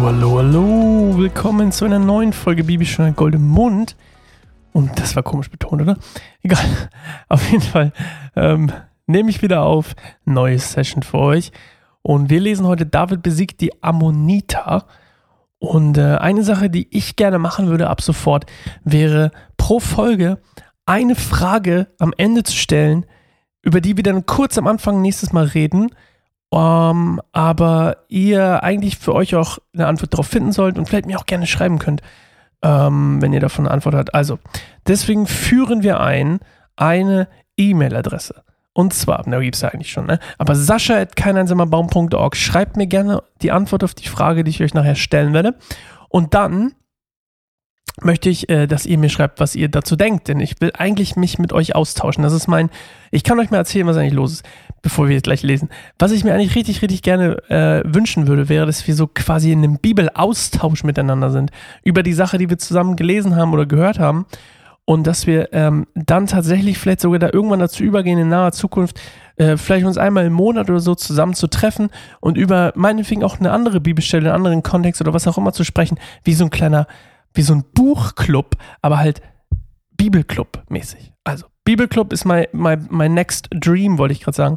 Hallo, hallo, hallo. Willkommen zu einer neuen Folge Bibelstunde Gold im Mund. Und das war komisch betont, oder? Egal. Auf jeden Fall ähm, nehme ich wieder auf. Neue Session für euch. Und wir lesen heute David besiegt die Ammoniter. Und äh, eine Sache, die ich gerne machen würde ab sofort, wäre pro Folge eine Frage am Ende zu stellen, über die wir dann kurz am Anfang nächstes Mal reden um, ähm, aber ihr eigentlich für euch auch eine Antwort darauf finden sollt und vielleicht mir auch gerne schreiben könnt, ähm, wenn ihr davon eine Antwort habt. Also, deswegen führen wir ein eine E-Mail-Adresse. Und zwar, na, gibt es ja eigentlich schon, ne? Aber sascha.keineinsamerbaum.org. Schreibt mir gerne die Antwort auf die Frage, die ich euch nachher stellen werde. Und dann möchte ich, äh, dass ihr mir schreibt, was ihr dazu denkt, denn ich will eigentlich mich mit euch austauschen. Das ist mein, ich kann euch mal erzählen, was eigentlich los ist, bevor wir jetzt gleich lesen. Was ich mir eigentlich richtig, richtig gerne äh, wünschen würde, wäre, dass wir so quasi in einem Bibelaustausch miteinander sind über die Sache, die wir zusammen gelesen haben oder gehört haben und dass wir ähm, dann tatsächlich vielleicht sogar da irgendwann dazu übergehen, in naher Zukunft äh, vielleicht uns einmal im Monat oder so zusammen zu treffen und über meinetwegen auch eine andere Bibelstelle, einen anderen Kontext oder was auch immer zu sprechen, wie so ein kleiner wie so ein Buchclub, aber halt Bibelclub mäßig. Also Bibelclub ist mein, mein, mein next dream, wollte ich gerade sagen.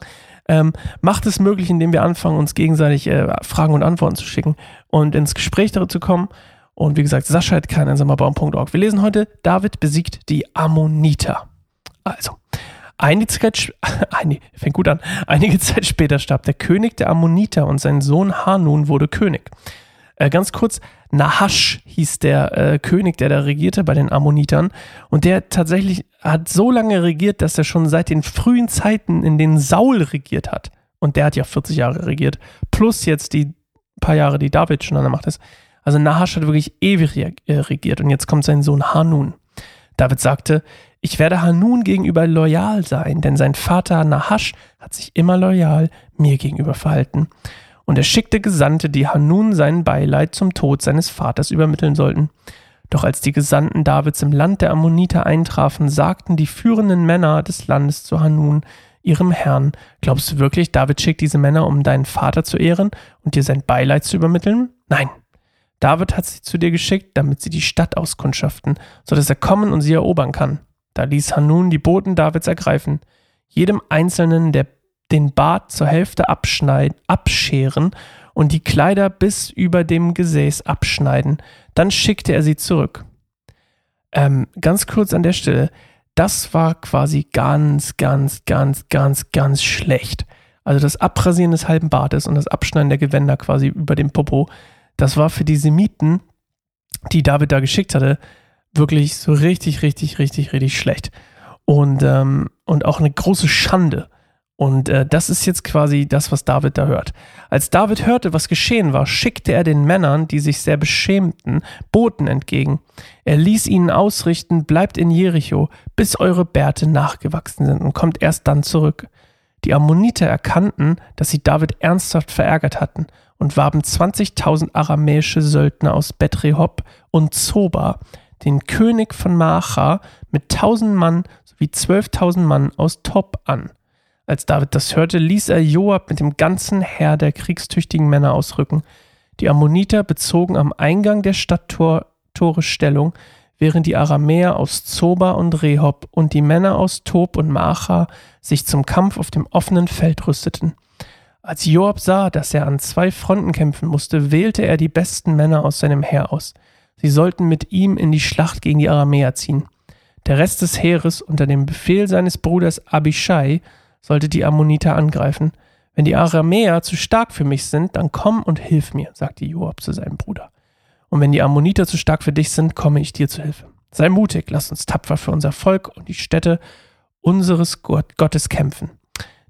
Ähm, macht es möglich, indem wir anfangen, uns gegenseitig äh, Fragen und Antworten zu schicken und ins Gespräch darüber zu kommen. Und wie gesagt, Sascha hat kein einsamerbaum.org. Wir lesen heute, David besiegt die Ammoniter. Also, einige Zeit, einige, fängt gut an. Einige Zeit später starb der König der Ammoniter und sein Sohn Hanun wurde König. Äh, ganz kurz, Nahasch hieß der äh, König, der da regierte bei den Ammonitern. Und der tatsächlich hat so lange regiert, dass er schon seit den frühen Zeiten, in denen Saul regiert hat, und der hat ja 40 Jahre regiert, plus jetzt die paar Jahre, die David schon an der Macht ist. Also Nahasch hat wirklich ewig äh, regiert. Und jetzt kommt sein Sohn Hanun. David sagte, ich werde Hanun gegenüber loyal sein, denn sein Vater Nahasch hat sich immer loyal mir gegenüber verhalten und er schickte Gesandte, die Hanun sein Beileid zum Tod seines Vaters übermitteln sollten. Doch als die Gesandten Davids im Land der Ammoniter eintrafen, sagten die führenden Männer des Landes zu Hanun, ihrem Herrn, glaubst du wirklich, David schickt diese Männer, um deinen Vater zu ehren und dir sein Beileid zu übermitteln? Nein. David hat sie zu dir geschickt, damit sie die Stadt auskundschaften, so dass er kommen und sie erobern kann. Da ließ Hanun die Boten Davids ergreifen. Jedem Einzelnen der den Bart zur Hälfte abschneiden, abscheren und die Kleider bis über dem Gesäß abschneiden. Dann schickte er sie zurück. Ähm, ganz kurz an der Stelle, das war quasi ganz, ganz, ganz, ganz, ganz schlecht. Also das Abrasieren des halben Bartes und das Abschneiden der Gewänder quasi über dem Popo, das war für die Semiten, die David da geschickt hatte, wirklich so richtig, richtig, richtig, richtig schlecht. Und, ähm, und auch eine große Schande. Und äh, das ist jetzt quasi das, was David da hört. Als David hörte, was geschehen war, schickte er den Männern, die sich sehr beschämten, Boten entgegen. Er ließ ihnen ausrichten, bleibt in Jericho, bis eure Bärte nachgewachsen sind und kommt erst dann zurück. Die Ammoniter erkannten, dass sie David ernsthaft verärgert hatten und warben 20.000 aramäische Söldner aus Bethrehob und Zoba, den König von Maacha, mit 1000 Mann sowie 12.000 Mann aus Tob an. Als David das hörte, ließ er Joab mit dem ganzen Heer der kriegstüchtigen Männer ausrücken. Die Ammoniter bezogen am Eingang der Stadttore Stellung, während die Aramäer aus Zoba und Rehob und die Männer aus Tob und Maacha sich zum Kampf auf dem offenen Feld rüsteten. Als Joab sah, dass er an zwei Fronten kämpfen musste, wählte er die besten Männer aus seinem Heer aus. Sie sollten mit ihm in die Schlacht gegen die Aramäer ziehen. Der Rest des Heeres unter dem Befehl seines Bruders Abishai sollte die Ammoniter angreifen. Wenn die Aramäer zu stark für mich sind, dann komm und hilf mir, sagte Joab zu seinem Bruder. Und wenn die Ammoniter zu stark für dich sind, komme ich dir zu Hilfe. Sei mutig, lass uns tapfer für unser Volk und die Städte unseres Gott, Gottes kämpfen.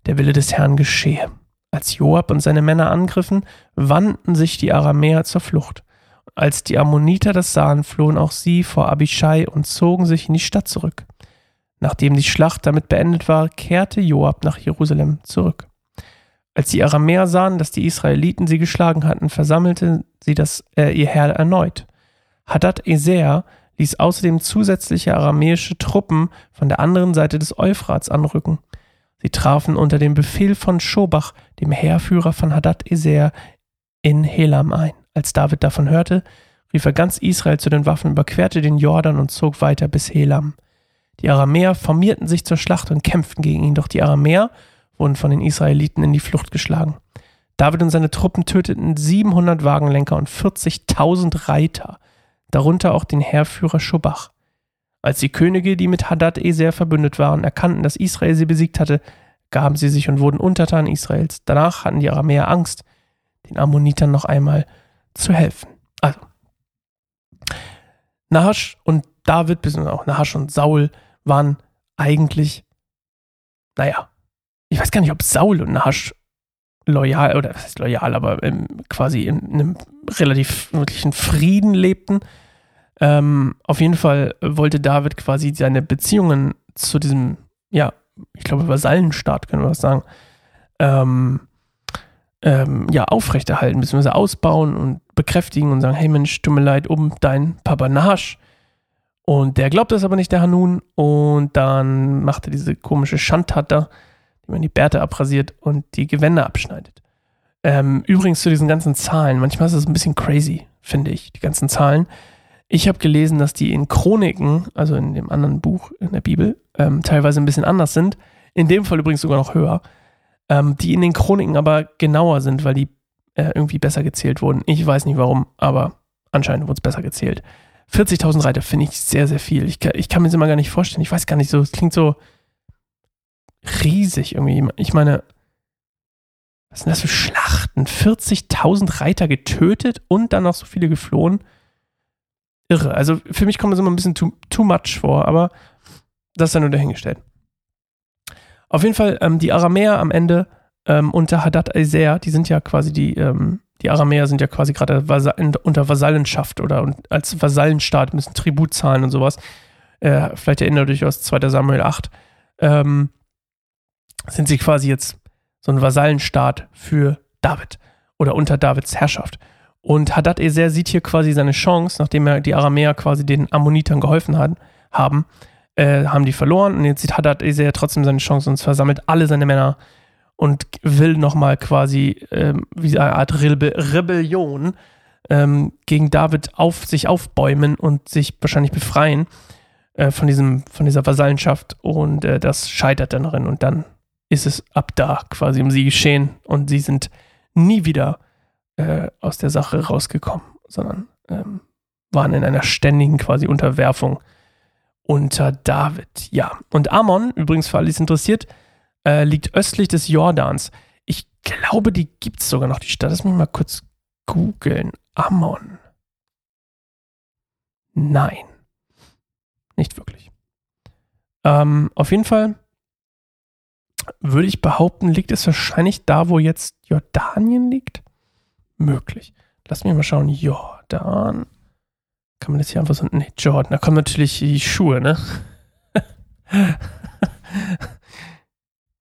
Der Wille des Herrn geschehe. Als Joab und seine Männer angriffen, wandten sich die Aramäer zur Flucht. Als die Ammoniter das sahen, flohen auch sie vor Abishai und zogen sich in die Stadt zurück. Nachdem die Schlacht damit beendet war, kehrte Joab nach Jerusalem zurück. Als die Aramäer sahen, dass die Israeliten sie geschlagen hatten, versammelten sie das, äh, ihr Herr erneut. Hadad Eser ließ außerdem zusätzliche aramäische Truppen von der anderen Seite des Euphrats anrücken. Sie trafen unter dem Befehl von Schobach, dem Heerführer von Hadad Eser, in Helam ein. Als David davon hörte, rief er ganz Israel zu den Waffen, überquerte den Jordan und zog weiter bis Helam. Die Aramäer formierten sich zur Schlacht und kämpften gegen ihn, doch die Aramäer wurden von den Israeliten in die Flucht geschlagen. David und seine Truppen töteten 700 Wagenlenker und 40.000 Reiter, darunter auch den Heerführer Schobach. Als die Könige, die mit Hadad-Eser verbündet waren, erkannten, dass Israel sie besiegt hatte, gaben sie sich und wurden Untertan Israels. Danach hatten die Aramäer Angst, den Ammonitern noch einmal zu helfen. Also, Nahasch und David, beziehungsweise auch Nahasch und Saul, waren eigentlich, naja, ich weiß gar nicht, ob Saul und Nahasch loyal, oder was heißt loyal, aber im, quasi in einem relativ wirklichen Frieden lebten. Ähm, auf jeden Fall wollte David quasi seine Beziehungen zu diesem, ja, ich glaube, Vasallenstaat, können wir das sagen, ähm, ähm, ja, aufrechterhalten, beziehungsweise ausbauen und bekräftigen und sagen, hey Mensch, tut mir leid um dein Papa Nahasch. Und der glaubt das aber nicht, der Hanun. Und dann macht er diese komische Schandtat da, die man die Bärte abrasiert und die Gewänder abschneidet. Ähm, übrigens zu diesen ganzen Zahlen, manchmal ist das ein bisschen crazy, finde ich, die ganzen Zahlen. Ich habe gelesen, dass die in Chroniken, also in dem anderen Buch in der Bibel, ähm, teilweise ein bisschen anders sind. In dem Fall übrigens sogar noch höher. Ähm, die in den Chroniken aber genauer sind, weil die äh, irgendwie besser gezählt wurden. Ich weiß nicht warum, aber anscheinend wurde es besser gezählt. 40.000 Reiter finde ich sehr, sehr viel. Ich, ich kann mir das immer gar nicht vorstellen. Ich weiß gar nicht so, es klingt so riesig irgendwie. Ich meine, was sind das für Schlachten? 40.000 Reiter getötet und dann noch so viele geflohen. Irre. Also für mich kommt das immer ein bisschen too, too much vor, aber das ist dann nur dahingestellt. Auf jeden Fall, ähm, die Aramäer am Ende ähm, unter Hadad Ezer, die sind ja quasi die, ähm, die Aramäer sind ja quasi gerade unter Vasallenschaft oder als Vasallenstaat müssen Tribut zahlen und sowas. Äh, vielleicht erinnert euch aus 2. Samuel 8. Ähm, sind sie quasi jetzt so ein Vasallenstaat für David oder unter Davids Herrschaft. Und Hadad Ezer sieht hier quasi seine Chance, nachdem er die Aramäer quasi den Ammonitern geholfen hat, haben, äh, haben die verloren. Und jetzt sieht Hadad Ezer trotzdem seine Chance und versammelt alle seine Männer und will nochmal quasi ähm, wie eine Art Rebe Rebellion ähm, gegen David auf sich aufbäumen und sich wahrscheinlich befreien äh, von, diesem, von dieser Vasallenschaft. Und äh, das scheitert dann darin. Und dann ist es ab da quasi um sie geschehen und sie sind nie wieder äh, aus der Sache rausgekommen, sondern ähm, waren in einer ständigen quasi Unterwerfung unter David. Ja, und Ammon, übrigens für alle, die es interessiert, äh, liegt östlich des Jordans. Ich glaube, die gibt es sogar noch, die Stadt. Lass mich mal kurz googeln. Ammon. Nein. Nicht wirklich. Ähm, auf jeden Fall würde ich behaupten, liegt es wahrscheinlich da, wo jetzt Jordanien liegt? Möglich. Lass mich mal schauen. Jordan. Kann man das hier einfach so. Nee, Jordan. Da kommen natürlich die Schuhe, ne?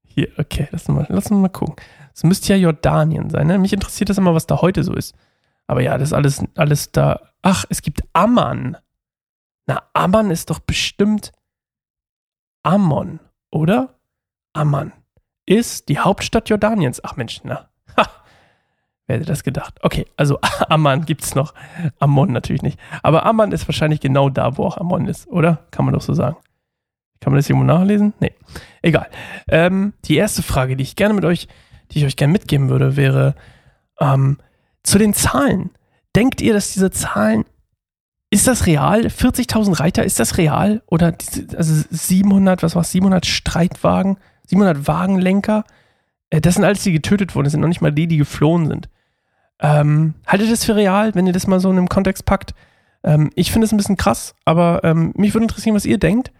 hier, okay. Lass uns mal, lass mal gucken. Es müsste ja Jordanien sein, ne? Mich interessiert das immer, was da heute so ist. Aber ja, das ist alles, alles da. Ach, es gibt Amman. Na, Amman ist doch bestimmt Ammon, oder? Amman ist die Hauptstadt Jordaniens. Ach Mensch, na. Ha. Wer hätte das gedacht? Okay, also Amman gibt es noch. Ammon natürlich nicht. Aber Amman ist wahrscheinlich genau da, wo auch Ammon ist, oder? Kann man doch so sagen. Kann man das irgendwo nachlesen? Nee. Egal. Ähm, die erste Frage, die ich gerne mit euch, die ich euch gerne mitgeben würde, wäre ähm, zu den Zahlen. Denkt ihr, dass diese Zahlen, ist das real? 40.000 Reiter, ist das real? Oder diese, also 700, was war 700 Streitwagen? 700 Wagenlenker. Äh, das sind alles, die getötet wurden. Das sind noch nicht mal die, die geflohen sind. Ähm, haltet das für real, wenn ihr das mal so in einem Kontext packt? Ähm, ich finde es ein bisschen krass, aber ähm, mich würde interessieren, was ihr denkt.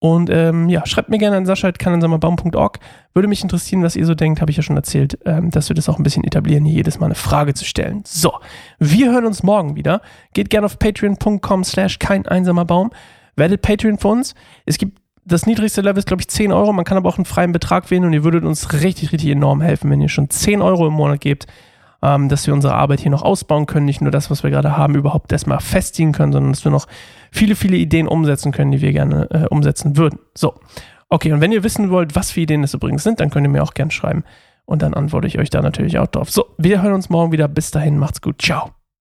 Und ähm, ja, schreibt mir gerne an sascha.kanansammerbaum.org. Würde mich interessieren, was ihr so denkt, habe ich ja schon erzählt, ähm, dass wir das auch ein bisschen etablieren, hier jedes Mal eine Frage zu stellen. So, wir hören uns morgen wieder. Geht gerne auf patreon.com slash kein einsamer Baum. Werdet Patreon für uns. Es gibt das niedrigste Level ist, glaube ich, 10 Euro. Man kann aber auch einen freien Betrag wählen und ihr würdet uns richtig, richtig enorm helfen, wenn ihr schon 10 Euro im Monat gebt, ähm, dass wir unsere Arbeit hier noch ausbauen können. Nicht nur das, was wir gerade haben, überhaupt erstmal festigen können, sondern dass wir noch viele, viele Ideen umsetzen können, die wir gerne äh, umsetzen würden. So. Okay, und wenn ihr wissen wollt, was für Ideen das übrigens sind, dann könnt ihr mir auch gerne schreiben. Und dann antworte ich euch da natürlich auch drauf. So, wir hören uns morgen wieder. Bis dahin, macht's gut. Ciao.